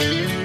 can't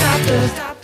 stop the